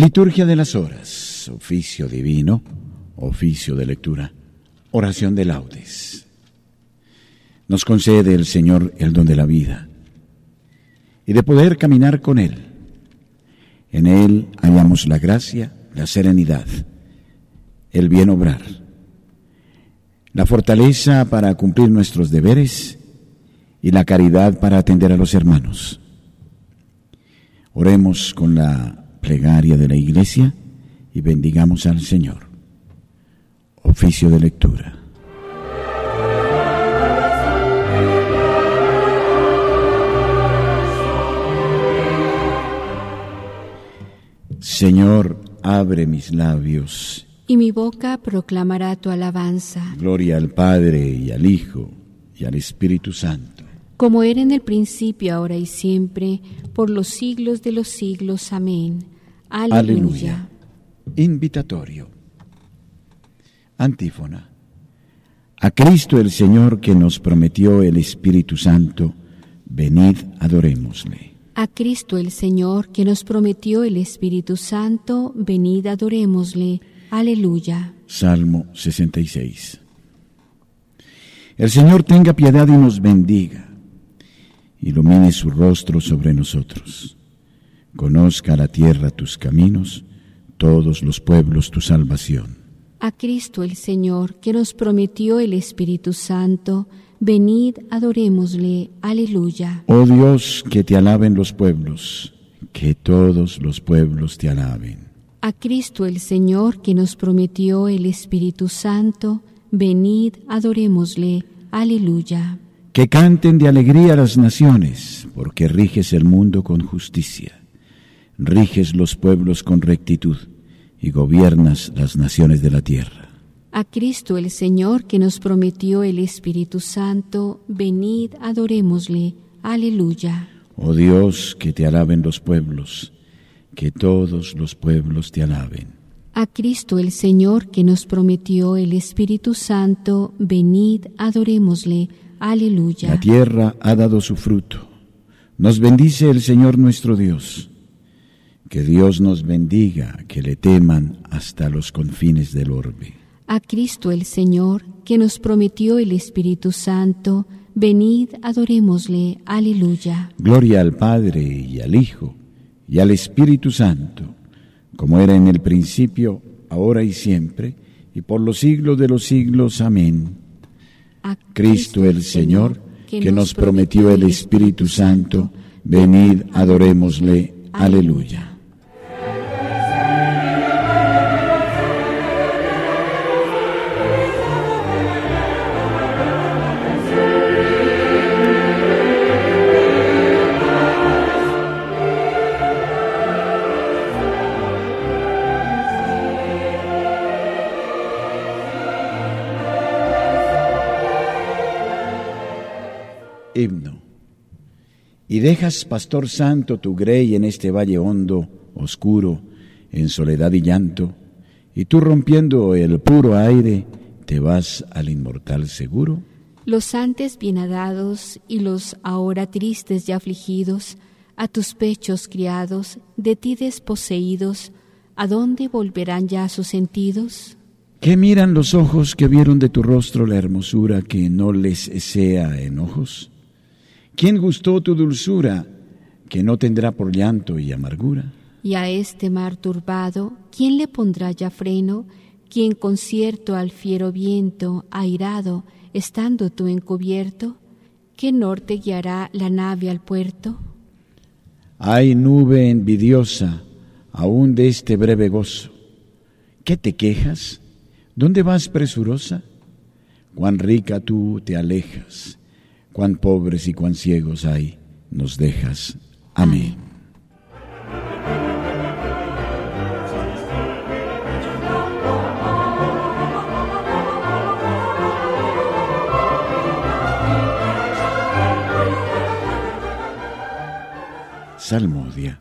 Liturgia de las horas, oficio divino, oficio de lectura, oración de laudes. Nos concede el Señor el don de la vida y de poder caminar con Él. En Él hallamos la gracia, la serenidad, el bien obrar, la fortaleza para cumplir nuestros deberes y la caridad para atender a los hermanos. Oremos con la plegaria de la iglesia y bendigamos al Señor. Oficio de lectura. Señor, abre mis labios. Y mi boca proclamará tu alabanza. Gloria al Padre y al Hijo y al Espíritu Santo. Como era en el principio, ahora y siempre, por los siglos de los siglos. Amén. Aleluya. Invitatorio. Antífona. A Cristo el Señor que nos prometió el Espíritu Santo, venid, adorémosle. A Cristo el Señor que nos prometió el Espíritu Santo, venid, adorémosle. Aleluya. Salmo 66. El Señor tenga piedad y nos bendiga, ilumine su rostro sobre nosotros Conozca la tierra tus caminos, todos los pueblos tu salvación. A Cristo el Señor, que nos prometió el Espíritu Santo, venid, adorémosle. Aleluya. Oh Dios, que te alaben los pueblos, que todos los pueblos te alaben. A Cristo el Señor, que nos prometió el Espíritu Santo, venid, adorémosle. Aleluya. Que canten de alegría las naciones, porque riges el mundo con justicia riges los pueblos con rectitud y gobiernas las naciones de la tierra. A Cristo el Señor que nos prometió el Espíritu Santo, venid, adorémosle. Aleluya. Oh Dios, que te alaben los pueblos, que todos los pueblos te alaben. A Cristo el Señor que nos prometió el Espíritu Santo, venid, adorémosle. Aleluya. La tierra ha dado su fruto. Nos bendice el Señor nuestro Dios. Que Dios nos bendiga, que le teman hasta los confines del orbe. A Cristo el Señor, que nos prometió el Espíritu Santo, venid, adorémosle. Aleluya. Gloria al Padre y al Hijo y al Espíritu Santo, como era en el principio, ahora y siempre, y por los siglos de los siglos. Amén. A Cristo el Señor, que nos prometió el Espíritu Santo, venid, adorémosle. Aleluya. Y dejas, pastor santo, tu grey en este valle hondo, oscuro, en soledad y llanto, y tú rompiendo el puro aire, te vas al inmortal seguro. Los antes bienadados y los ahora tristes y afligidos, a tus pechos criados, de ti desposeídos, ¿a dónde volverán ya sus sentidos? ¿Qué miran los ojos que vieron de tu rostro la hermosura que no les sea enojos? ¿Quién gustó tu dulzura que no tendrá por llanto y amargura? Y a este mar turbado, ¿quién le pondrá ya freno? ¿Quién concierto al fiero viento, airado, estando tú encubierto? ¿Qué norte guiará la nave al puerto? Hay nube envidiosa aún de este breve gozo. ¿Qué te quejas? ¿Dónde vas presurosa? Cuán rica tú te alejas cuán pobres y cuán ciegos hay, nos dejas. Amén. Salmodia.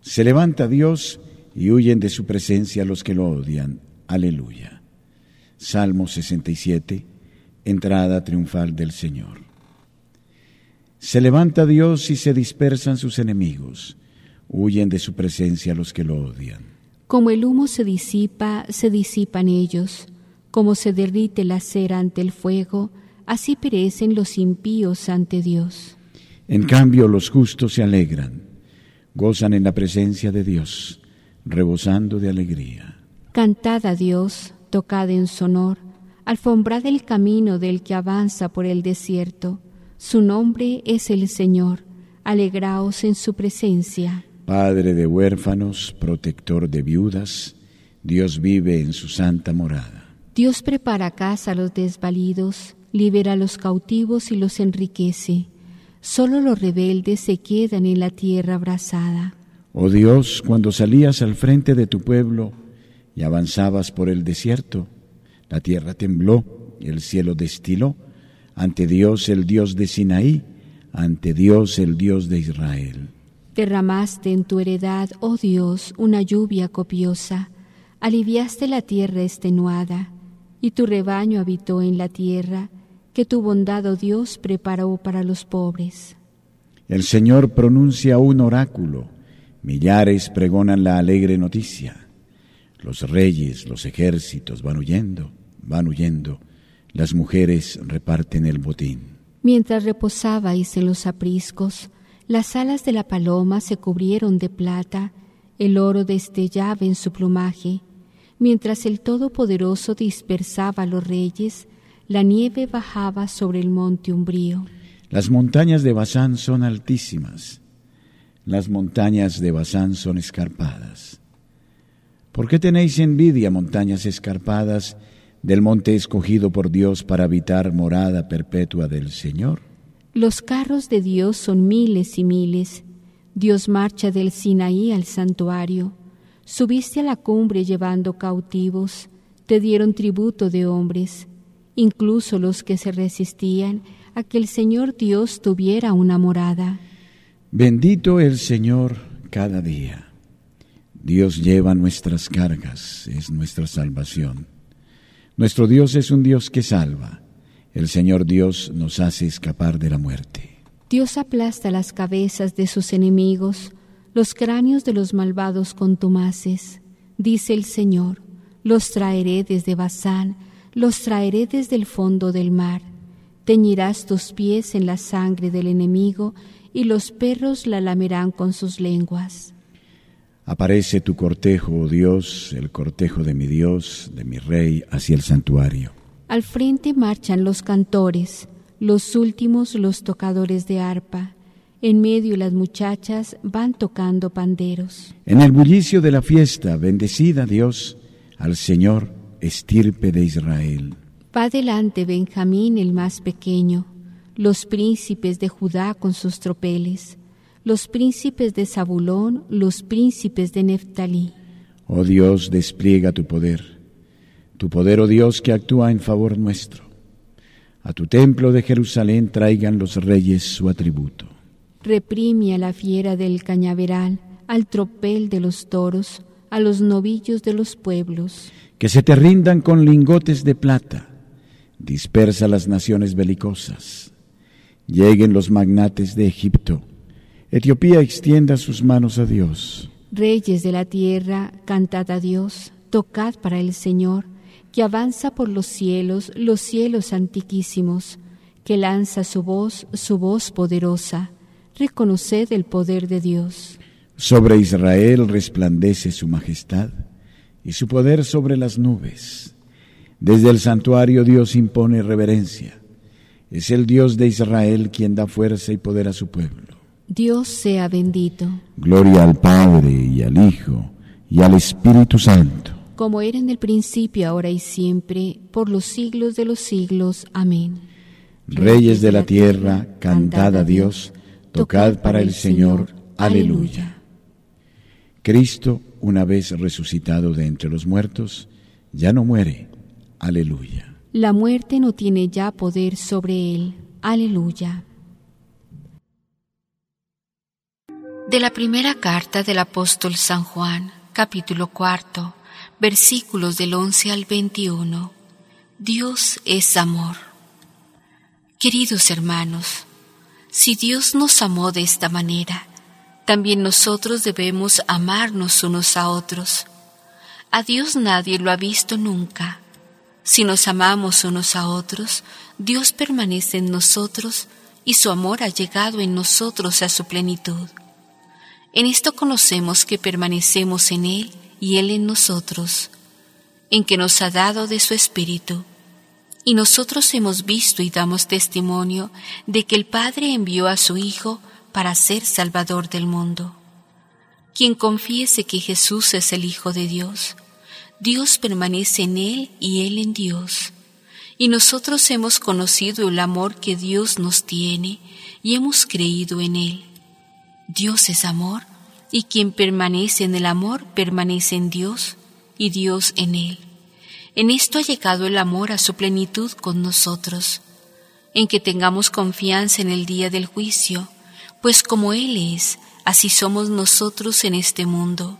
Se levanta Dios y huyen de su presencia los que lo odian. Aleluya. Salmo 67 entrada triunfal del Señor. Se levanta Dios y se dispersan sus enemigos. huyen de su presencia los que lo odian. Como el humo se disipa, se disipan ellos. Como se derrite la cera ante el fuego, así perecen los impíos ante Dios. En cambio, los justos se alegran, gozan en la presencia de Dios, rebosando de alegría. Cantad a Dios, tocad en sonor, alfombrad el camino del que avanza por el desierto. Su nombre es el Señor, alegraos en su presencia. Padre de huérfanos, protector de viudas, Dios vive en su santa morada. Dios prepara casa a los desvalidos, libera a los cautivos y los enriquece. Solo los rebeldes se quedan en la tierra abrasada. Oh Dios, cuando salías al frente de tu pueblo y avanzabas por el desierto, la tierra tembló y el cielo destiló ante Dios el Dios de Sinaí, ante Dios el Dios de Israel. Derramaste en tu heredad, oh Dios, una lluvia copiosa, aliviaste la tierra extenuada, y tu rebaño habitó en la tierra, que tu bondad, oh Dios, preparó para los pobres. El Señor pronuncia un oráculo, millares pregonan la alegre noticia. Los reyes, los ejércitos van huyendo, van huyendo, las mujeres reparten el botín. Mientras reposabais en los apriscos, las alas de la paloma se cubrieron de plata, el oro destellaba en su plumaje. Mientras el Todopoderoso dispersaba a los reyes, la nieve bajaba sobre el monte umbrío. Las montañas de Basán son altísimas, las montañas de Basán son escarpadas. ¿Por qué tenéis envidia, montañas escarpadas, del monte escogido por Dios para habitar morada perpetua del Señor? Los carros de Dios son miles y miles. Dios marcha del Sinaí al santuario. Subiste a la cumbre llevando cautivos. Te dieron tributo de hombres, incluso los que se resistían a que el Señor Dios tuviera una morada. Bendito el Señor cada día. Dios lleva nuestras cargas, es nuestra salvación. Nuestro Dios es un Dios que salva. El Señor Dios nos hace escapar de la muerte. Dios aplasta las cabezas de sus enemigos, los cráneos de los malvados contumaces. Dice el Señor, los traeré desde Bazán, los traeré desde el fondo del mar. Teñirás tus pies en la sangre del enemigo, y los perros la lamerán con sus lenguas. Aparece tu cortejo, oh Dios, el cortejo de mi Dios, de mi Rey, hacia el santuario. Al frente marchan los cantores, los últimos los tocadores de arpa. En medio las muchachas van tocando panderos. En el bullicio de la fiesta, bendecida Dios, al Señor, estirpe de Israel. Va delante Benjamín el más pequeño, los príncipes de Judá con sus tropeles, los príncipes de Zabulón, los príncipes de Neftalí. Oh Dios, despliega tu poder tu poder, oh Dios, que actúa en favor nuestro. A tu templo de Jerusalén traigan los reyes su atributo. Reprime a la fiera del cañaveral, al tropel de los toros, a los novillos de los pueblos. Que se te rindan con lingotes de plata. Dispersa las naciones belicosas. Lleguen los magnates de Egipto. Etiopía extienda sus manos a Dios. Reyes de la tierra, cantad a Dios, tocad para el Señor que avanza por los cielos, los cielos antiquísimos, que lanza su voz, su voz poderosa. Reconoced el poder de Dios. Sobre Israel resplandece su majestad y su poder sobre las nubes. Desde el santuario Dios impone reverencia. Es el Dios de Israel quien da fuerza y poder a su pueblo. Dios sea bendito. Gloria al Padre y al Hijo y al Espíritu Santo como era en el principio, ahora y siempre, por los siglos de los siglos. Amén. Reyes de la tierra, cantad a Dios, tocad para el Señor. Aleluya. Cristo, una vez resucitado de entre los muertos, ya no muere. Aleluya. La muerte no tiene ya poder sobre él. Aleluya. De la primera carta del apóstol San Juan, capítulo cuarto versículos del 11 al 21. Dios es amor. Queridos hermanos, si Dios nos amó de esta manera, también nosotros debemos amarnos unos a otros. A Dios nadie lo ha visto nunca. Si nos amamos unos a otros, Dios permanece en nosotros y su amor ha llegado en nosotros a su plenitud. En esto conocemos que permanecemos en Él y Él en nosotros, en que nos ha dado de su Espíritu. Y nosotros hemos visto y damos testimonio de que el Padre envió a su Hijo para ser Salvador del mundo. Quien confiese que Jesús es el Hijo de Dios, Dios permanece en Él y Él en Dios. Y nosotros hemos conocido el amor que Dios nos tiene y hemos creído en Él. Dios es amor, y quien permanece en el amor permanece en Dios y Dios en Él. En esto ha llegado el amor a su plenitud con nosotros, en que tengamos confianza en el día del juicio, pues como Él es, así somos nosotros en este mundo.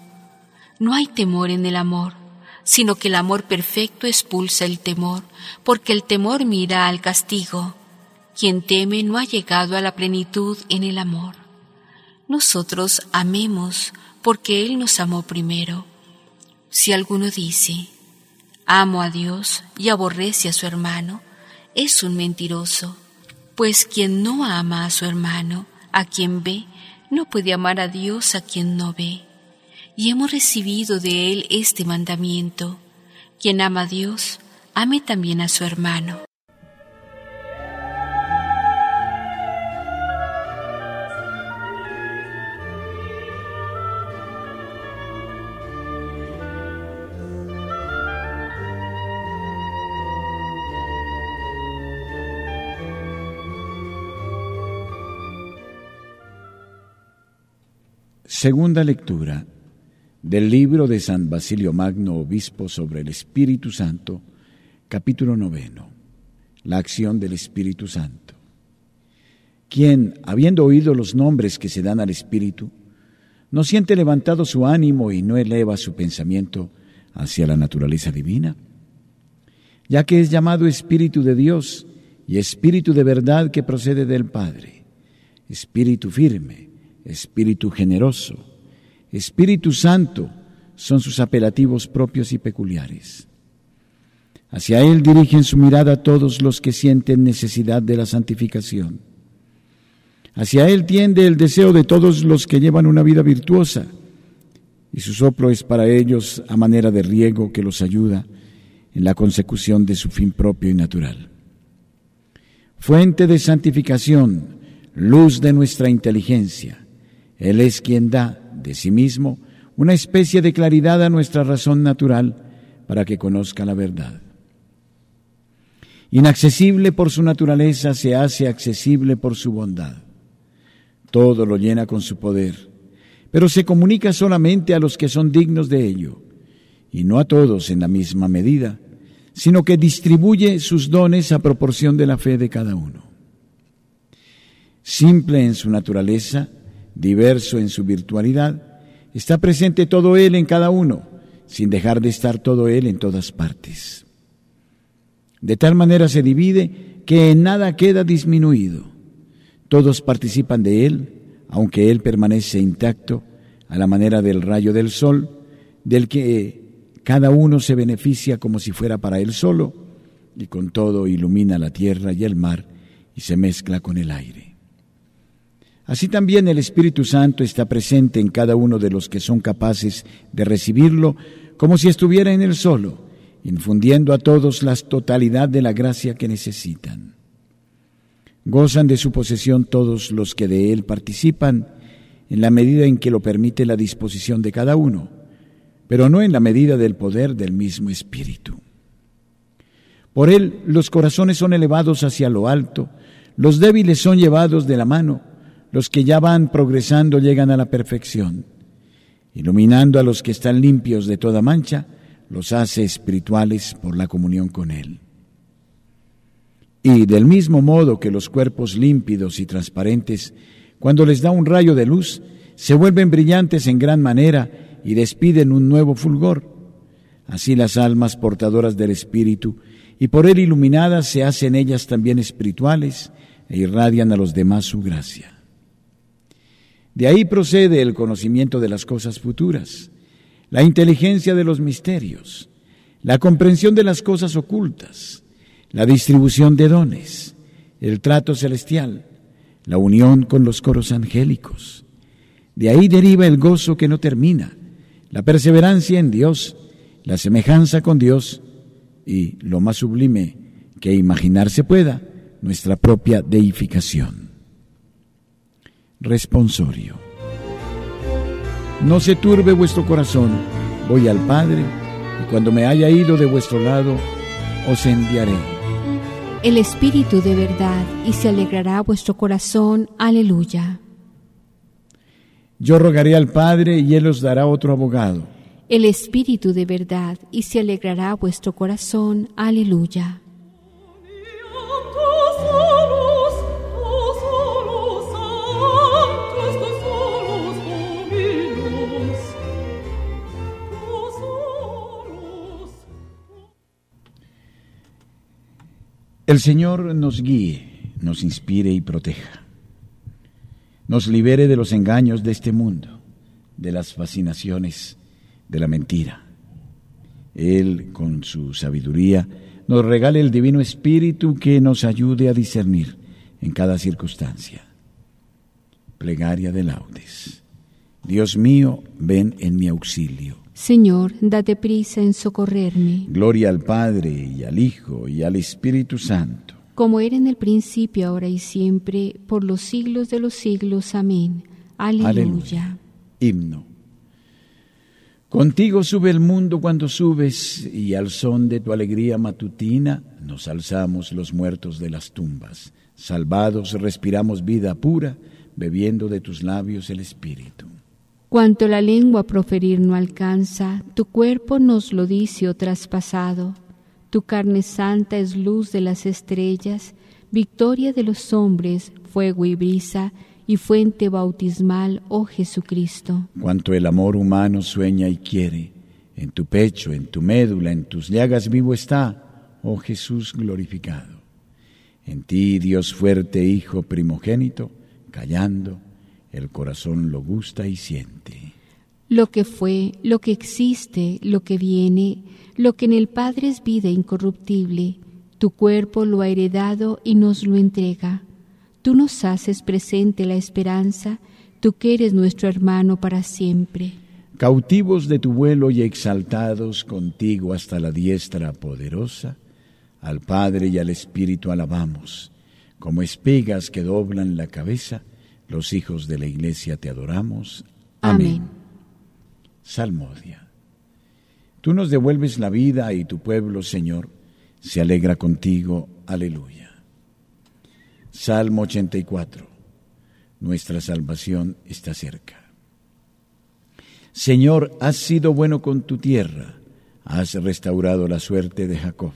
No hay temor en el amor, sino que el amor perfecto expulsa el temor, porque el temor mira al castigo. Quien teme no ha llegado a la plenitud en el amor. Nosotros amemos porque Él nos amó primero. Si alguno dice, amo a Dios y aborrece a su hermano, es un mentiroso, pues quien no ama a su hermano, a quien ve, no puede amar a Dios a quien no ve. Y hemos recibido de Él este mandamiento. Quien ama a Dios, ame también a su hermano. Segunda lectura del libro de San Basilio Magno, obispo sobre el Espíritu Santo, capítulo noveno, la acción del Espíritu Santo. Quien, habiendo oído los nombres que se dan al Espíritu, no siente levantado su ánimo y no eleva su pensamiento hacia la naturaleza divina, ya que es llamado Espíritu de Dios y Espíritu de verdad que procede del Padre, Espíritu firme, Espíritu generoso, Espíritu Santo son sus apelativos propios y peculiares. Hacia Él dirigen su mirada todos los que sienten necesidad de la santificación. Hacia Él tiende el deseo de todos los que llevan una vida virtuosa, y su soplo es para ellos a manera de riego que los ayuda en la consecución de su fin propio y natural. Fuente de santificación, luz de nuestra inteligencia, él es quien da de sí mismo una especie de claridad a nuestra razón natural para que conozca la verdad. Inaccesible por su naturaleza, se hace accesible por su bondad. Todo lo llena con su poder, pero se comunica solamente a los que son dignos de ello, y no a todos en la misma medida, sino que distribuye sus dones a proporción de la fe de cada uno. Simple en su naturaleza, diverso en su virtualidad, está presente todo Él en cada uno, sin dejar de estar todo Él en todas partes. De tal manera se divide que en nada queda disminuido. Todos participan de Él, aunque Él permanece intacto, a la manera del rayo del sol, del que cada uno se beneficia como si fuera para Él solo, y con todo ilumina la tierra y el mar y se mezcla con el aire. Así también el Espíritu Santo está presente en cada uno de los que son capaces de recibirlo como si estuviera en él solo, infundiendo a todos la totalidad de la gracia que necesitan. Gozan de su posesión todos los que de él participan en la medida en que lo permite la disposición de cada uno, pero no en la medida del poder del mismo Espíritu. Por él los corazones son elevados hacia lo alto, los débiles son llevados de la mano, los que ya van progresando llegan a la perfección. Iluminando a los que están limpios de toda mancha, los hace espirituales por la comunión con Él. Y del mismo modo que los cuerpos límpidos y transparentes, cuando les da un rayo de luz, se vuelven brillantes en gran manera y despiden un nuevo fulgor. Así las almas portadoras del Espíritu y por Él iluminadas se hacen ellas también espirituales e irradian a los demás su gracia. De ahí procede el conocimiento de las cosas futuras, la inteligencia de los misterios, la comprensión de las cosas ocultas, la distribución de dones, el trato celestial, la unión con los coros angélicos. De ahí deriva el gozo que no termina, la perseverancia en Dios, la semejanza con Dios y, lo más sublime que imaginarse pueda, nuestra propia deificación. Responsorio. No se turbe vuestro corazón, voy al Padre, y cuando me haya ido de vuestro lado, os enviaré. El Espíritu de verdad, y se alegrará vuestro corazón. Aleluya. Yo rogaré al Padre, y Él os dará otro abogado. El Espíritu de verdad, y se alegrará vuestro corazón. Aleluya. El Señor nos guíe, nos inspire y proteja. Nos libere de los engaños de este mundo, de las fascinaciones de la mentira. Él, con su sabiduría, nos regale el Divino Espíritu que nos ayude a discernir en cada circunstancia. Plegaria de laudes. Dios mío, ven en mi auxilio. Señor, date prisa en socorrerme. Gloria al Padre y al Hijo y al Espíritu Santo. Como era en el principio, ahora y siempre, por los siglos de los siglos. Amén. Aleluya. Himno. Contigo sube el mundo cuando subes y al son de tu alegría matutina nos alzamos los muertos de las tumbas. Salvados respiramos vida pura, bebiendo de tus labios el Espíritu. Cuanto la lengua proferir no alcanza, tu cuerpo nos lo dice o traspasado. Tu carne santa es luz de las estrellas, victoria de los hombres, fuego y brisa, y fuente bautismal, oh Jesucristo. Cuanto el amor humano sueña y quiere, en tu pecho, en tu médula, en tus llagas vivo está, oh Jesús glorificado. En ti, Dios fuerte, Hijo primogénito, callando, el corazón lo gusta y siente. Lo que fue, lo que existe, lo que viene, lo que en el Padre es vida incorruptible, tu cuerpo lo ha heredado y nos lo entrega. Tú nos haces presente la esperanza, tú que eres nuestro hermano para siempre. Cautivos de tu vuelo y exaltados contigo hasta la diestra poderosa, al Padre y al Espíritu alabamos, como espigas que doblan la cabeza, los hijos de la iglesia te adoramos. Amén. Salmodia. Tú nos devuelves la vida y tu pueblo, Señor, se alegra contigo. Aleluya. Salmo 84. Nuestra salvación está cerca. Señor, has sido bueno con tu tierra, has restaurado la suerte de Jacob,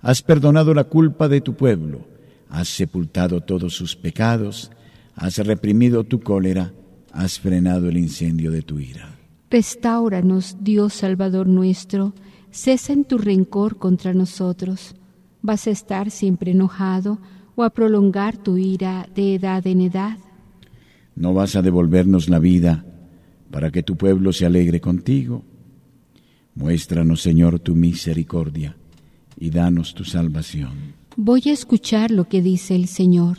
has perdonado la culpa de tu pueblo, has sepultado todos sus pecados, has reprimido tu cólera, has frenado el incendio de tu ira. Restauranos, Dios Salvador nuestro, cesa en tu rencor contra nosotros. ¿Vas a estar siempre enojado o a prolongar tu ira de edad en edad? ¿No vas a devolvernos la vida para que tu pueblo se alegre contigo? Muéstranos, Señor, tu misericordia y danos tu salvación. Voy a escuchar lo que dice el Señor.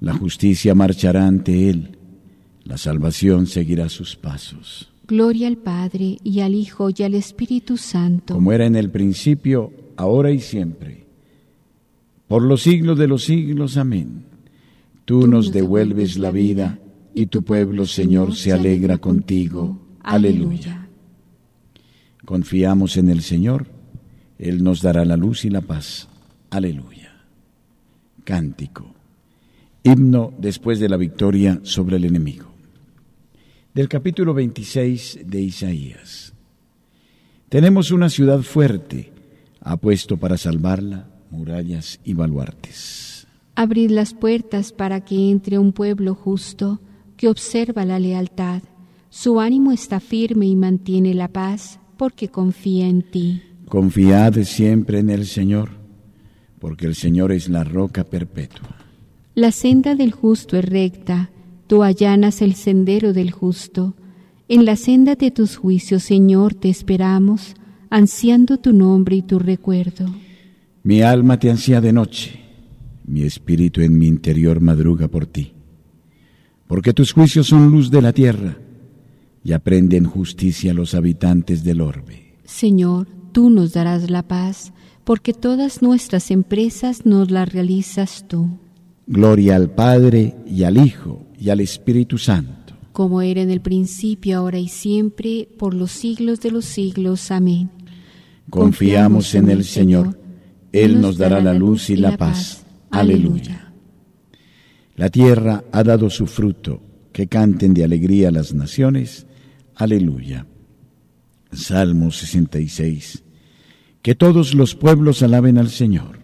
La justicia marchará ante él, la salvación seguirá sus pasos. Gloria al Padre y al Hijo y al Espíritu Santo. Como era en el principio, ahora y siempre, por los siglos de los siglos. Amén. Tú, nos devuelves la vida y tu pueblo, Señor, se alegra contigo. Aleluya. Confiamos en el Señor, Él nos dará la luz y la paz. Aleluya. Cántico. Himno después de la victoria sobre el enemigo. del capítulo 26 de Isaías. Tenemos una ciudad fuerte, ha puesto para salvarla murallas y baluartes. Abrid las puertas para que entre un pueblo justo que observa la lealtad. Su ánimo está firme y mantiene la paz porque confía en ti. Confiad siempre en el Señor, porque el Señor es la roca perpetua. La senda del justo es recta, tú allanas el sendero del justo. En la senda de tus juicios, Señor, te esperamos, ansiando tu nombre y tu recuerdo. Mi alma te ansía de noche, mi espíritu en mi interior madruga por ti. Porque tus juicios son luz de la tierra y aprenden justicia los habitantes del orbe. Señor, tú nos darás la paz, porque todas nuestras empresas nos las realizas tú. Gloria al Padre y al Hijo y al Espíritu Santo. Como era en el principio, ahora y siempre, por los siglos de los siglos. Amén. Confiamos en el Señor. Él nos dará la luz y la paz. Aleluya. La tierra ha dado su fruto, que canten de alegría las naciones. Aleluya. Salmo 66. Que todos los pueblos alaben al Señor.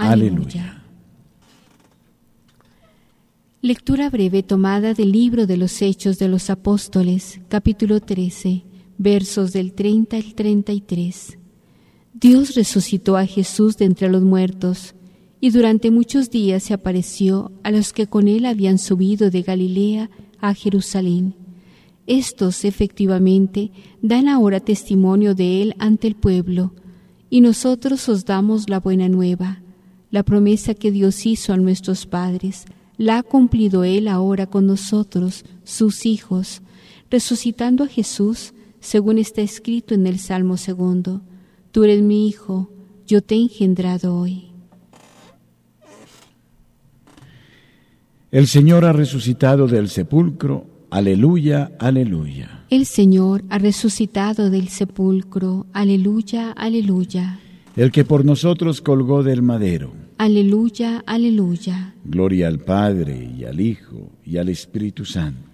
Aleluya. Lectura breve tomada del libro de los Hechos de los Apóstoles, capítulo 13 versos del 30 al 33. Dios resucitó a Jesús de entre los muertos, y durante muchos días se apareció a los que con él habían subido de Galilea a Jerusalén. Estos efectivamente dan ahora testimonio de él ante el pueblo, y nosotros os damos la buena nueva, la promesa que Dios hizo a nuestros padres, la ha cumplido él ahora con nosotros, sus hijos, resucitando a Jesús, según está escrito en el Salmo segundo, Tú eres mi Hijo, yo te he engendrado hoy. El Señor ha resucitado del sepulcro, aleluya, aleluya. El Señor ha resucitado del sepulcro, aleluya, aleluya. El que por nosotros colgó del madero, aleluya, aleluya. Gloria al Padre y al Hijo y al Espíritu Santo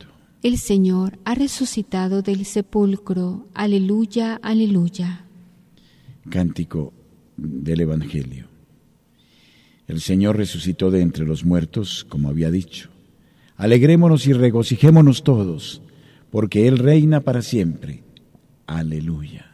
el Señor ha resucitado del sepulcro. Aleluya, aleluya. Cántico del Evangelio. El Señor resucitó de entre los muertos, como había dicho. Alegrémonos y regocijémonos todos, porque Él reina para siempre. Aleluya.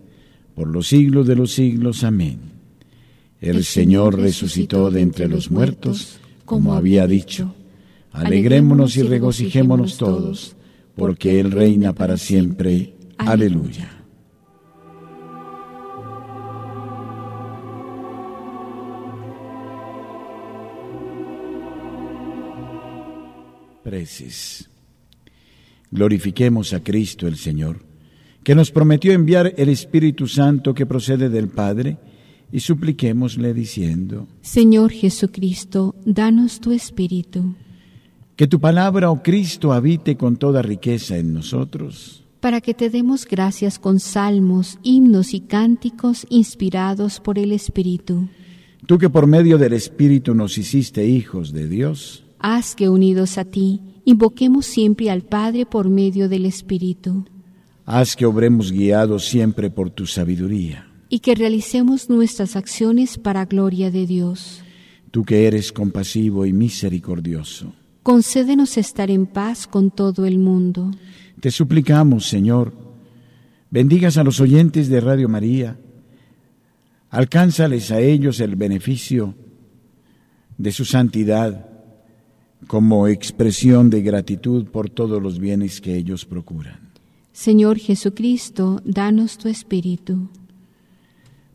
por los siglos de los siglos. Amén. El, Señor resucitó de entre los muertos, como había dicho. Alegrémonos y regocijémonos todos, porque Él reina para siempre. Aleluya. Preces. Glorifiquemos a Cristo el Señor, que nos prometió enviar el Espíritu Santo que procede del Padre, y supliquémosle diciendo, Señor Jesucristo, danos tu Espíritu. Que tu palabra, oh Cristo, habite con toda riqueza en nosotros. Para que te demos gracias con salmos, himnos y cánticos inspirados por el Espíritu. Tú que por medio del Espíritu nos hiciste hijos de Dios Haz que unidos a ti invoquemos siempre al Padre por medio del Espíritu. Haz que obremos guiados siempre por tu sabiduría. Y que realicemos nuestras acciones para gloria de Dios. Tú que eres compasivo y misericordioso. Concédenos estar en paz con todo el mundo. Te suplicamos, Señor, bendigas a los oyentes de Radio María, alcánzales a ellos el beneficio de su santidad como expresión de gratitud por todos los bienes que ellos procuran. Señor Jesucristo, danos tu Espíritu.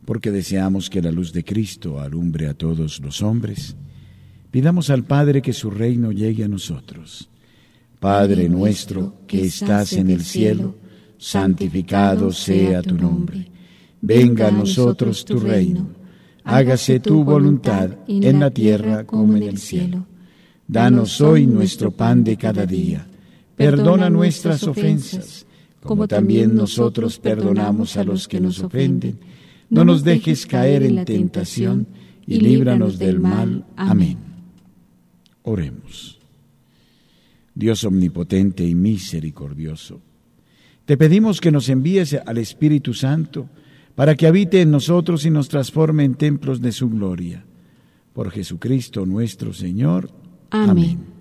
Porque deseamos que la luz de Cristo alumbre a todos los hombres, pidamos al Padre que su reino llegue a nosotros. Padre nuestro que estás en el cielo, santificado sea tu nombre. Venga a nosotros tu reino. Hágase tu voluntad en la tierra como en el cielo. Danos hoy nuestro pan de cada día. Perdona nuestras ofensas, como también nosotros perdonamos a los que nos ofenden. No nos dejes caer en la tentación y líbranos del mal. Amén. Oremos. Dios omnipotente y misericordioso, te pedimos que nos envíes al Espíritu Santo para que habite en nosotros y nos transforme en templos de su gloria. Por Jesucristo nuestro Señor. Amén.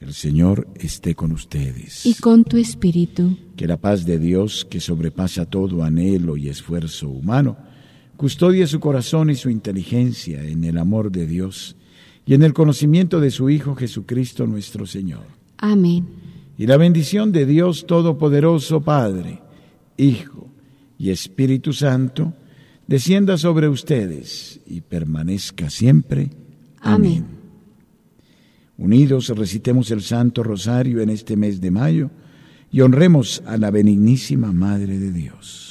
El Señor esté con ustedes. Y con tu espíritu. Que la paz de Dios, que sobrepasa todo anhelo y esfuerzo humano, custodie su corazón y su inteligencia en el amor de Dios y en el conocimiento de su Hijo Jesucristo nuestro Señor. Amén. Y la bendición de Dios Todopoderoso, Padre, Hijo y Espíritu Santo, descienda sobre ustedes y permanezca siempre. Amén. Unidos recitemos el Santo Rosario en este mes de mayo y honremos a la benignísima Madre de Dios.